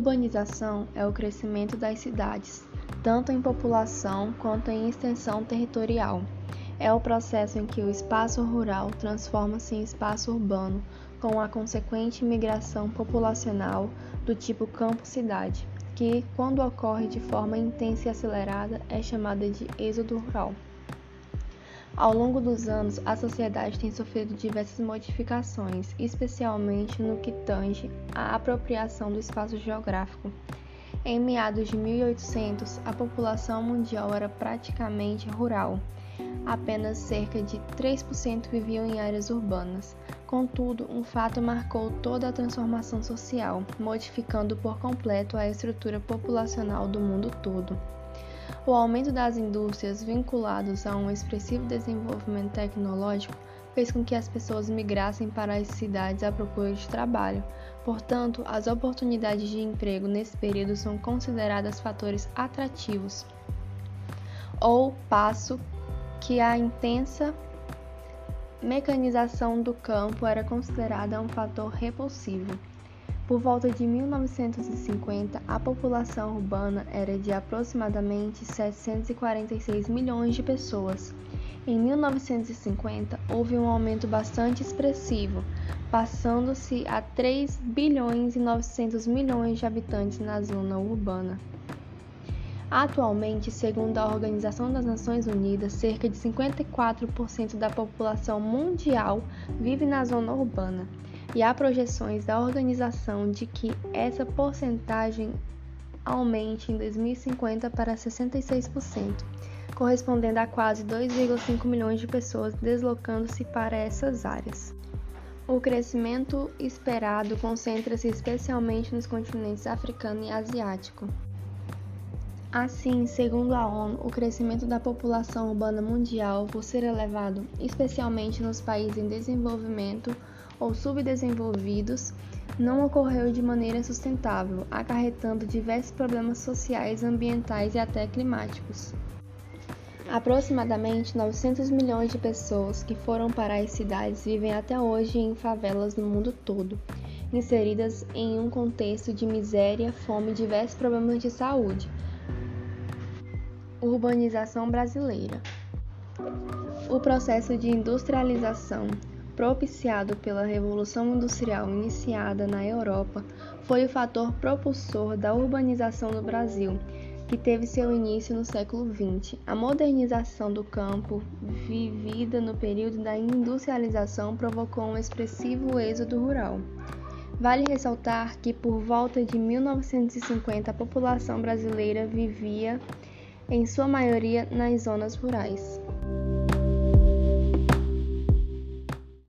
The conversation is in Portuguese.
urbanização é o crescimento das cidades, tanto em população quanto em extensão territorial. É o processo em que o espaço rural transforma-se em espaço urbano, com a consequente migração populacional do tipo campo-cidade, que, quando ocorre de forma intensa e acelerada, é chamada de êxodo rural. Ao longo dos anos, a sociedade tem sofrido diversas modificações, especialmente no que tange à apropriação do espaço geográfico. Em meados de 1800, a população mundial era praticamente rural. Apenas cerca de 3% viviam em áreas urbanas. Contudo, um fato marcou toda a transformação social, modificando por completo a estrutura populacional do mundo todo. O aumento das indústrias vinculados a um expressivo desenvolvimento tecnológico fez com que as pessoas migrassem para as cidades à procura de trabalho. Portanto, as oportunidades de emprego nesse período são consideradas fatores atrativos, ou passo que a intensa mecanização do campo era considerada um fator repulsivo. Por volta de 1950, a população urbana era de aproximadamente 746 milhões de pessoas. Em 1950, houve um aumento bastante expressivo, passando-se a 3 bilhões e 900 milhões de habitantes na zona urbana. Atualmente, segundo a Organização das Nações Unidas, cerca de 54% da população mundial vive na zona urbana e há projeções da organização de que essa porcentagem aumente em 2050 para 66%, correspondendo a quase 2,5 milhões de pessoas deslocando-se para essas áreas. O crescimento esperado concentra-se especialmente nos continentes africano e asiático. Assim, segundo a ONU, o crescimento da população urbana mundial, por ser elevado, especialmente nos países em desenvolvimento, ou subdesenvolvidos não ocorreu de maneira sustentável, acarretando diversos problemas sociais, ambientais e até climáticos. Aproximadamente 900 milhões de pessoas que foram para as cidades vivem até hoje em favelas no mundo todo, inseridas em um contexto de miséria, fome e diversos problemas de saúde. Urbanização brasileira. O processo de industrialização propiciado pela Revolução Industrial iniciada na Europa, foi o fator propulsor da urbanização no Brasil, que teve seu início no século XX. A modernização do campo, vivida no período da industrialização, provocou um expressivo êxodo rural. Vale ressaltar que por volta de 1950 a população brasileira vivia, em sua maioria, nas zonas rurais.